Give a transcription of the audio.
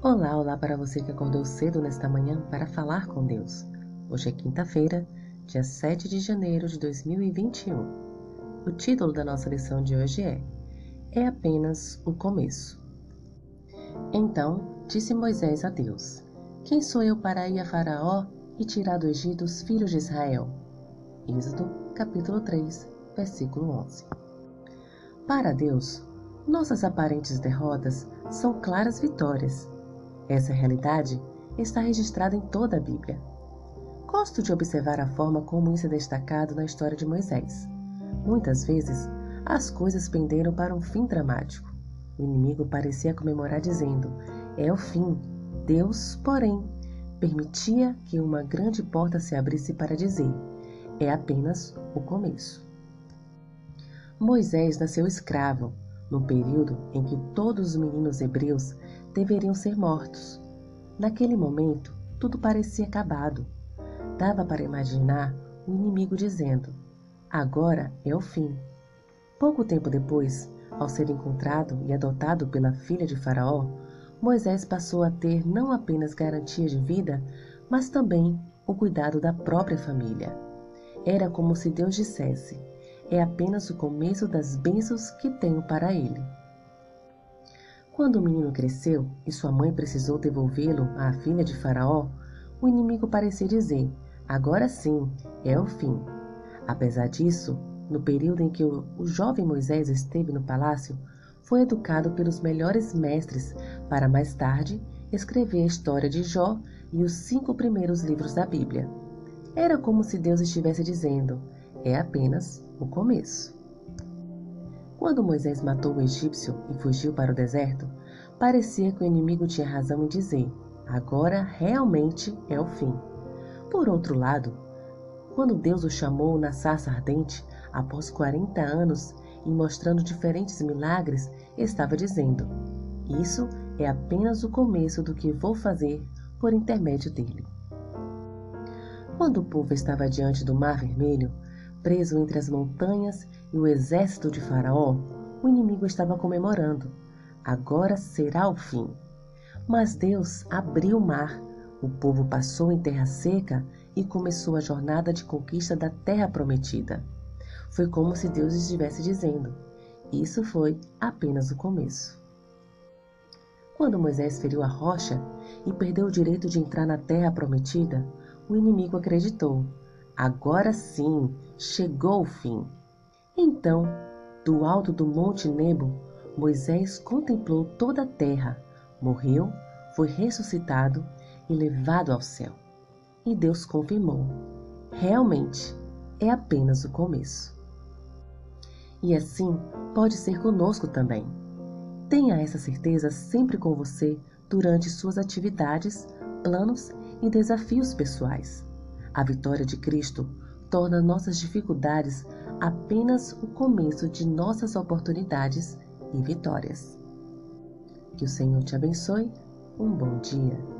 Olá, olá para você que acordou cedo nesta manhã para falar com Deus. Hoje é quinta-feira, dia 7 de janeiro de 2021. O título da nossa lição de hoje é É apenas o começo. Então disse Moisés a Deus: Quem sou eu para ir a Faraó e tirar do Egito os filhos de Israel? Êxodo, capítulo 3, versículo 11. Para Deus, nossas aparentes derrotas são claras vitórias. Essa realidade está registrada em toda a Bíblia. Gosto de observar a forma como isso é destacado na história de Moisés. Muitas vezes, as coisas penderam para um fim dramático. O inimigo parecia comemorar dizendo: É o fim. Deus, porém, permitia que uma grande porta se abrisse para dizer: É apenas o começo. Moisés nasceu escravo, no período em que todos os meninos hebreus deveriam ser mortos. Naquele momento, tudo parecia acabado. Dava para imaginar o inimigo dizendo: Agora é o fim. Pouco tempo depois, ao ser encontrado e adotado pela filha de Faraó, Moisés passou a ter não apenas garantia de vida, mas também o cuidado da própria família. Era como se Deus dissesse: é apenas o começo das bênçãos que tenho para ele. Quando o menino cresceu e sua mãe precisou devolvê-lo à filha de Faraó, o inimigo parecia dizer: agora sim, é o fim. Apesar disso, no período em que o, jovem Moisés esteve no palácio, foi educado pelos melhores mestres para mais tarde escrever a história de Jó e os cinco primeiros livros da Bíblia. Era como se Deus estivesse dizendo: é apenas o começo. Quando Moisés matou o egípcio e fugiu para o deserto, parecia que o inimigo tinha razão em dizer: agora realmente é o fim. Por outro lado, quando Deus o chamou na sarça ardente, após 40 anos e mostrando diferentes milagres, estava dizendo: Isso é apenas o começo do que vou fazer por intermédio dele. Quando o povo estava diante do Mar Vermelho, Preso entre as montanhas e o exército de Faraó, o inimigo estava comemorando. Agora será o fim. Mas Deus abriu o mar, o povo passou em terra seca e começou a jornada de conquista da terra prometida. Foi como se Deus estivesse dizendo: Isso foi apenas o começo. Quando Moisés feriu a rocha e perdeu o direito de entrar na terra prometida, o inimigo acreditou Agora sim, chegou o fim. Então, do alto do Monte Nebo, Moisés contemplou toda a terra, morreu, foi ressuscitado e levado ao céu. E Deus confirmou: realmente é apenas o começo. E assim pode ser conosco também. Tenha essa certeza sempre com você durante suas atividades, planos e desafios pessoais. A vitória de Cristo torna nossas dificuldades apenas o começo de nossas oportunidades e vitórias. Que o Senhor te abençoe. Um bom dia.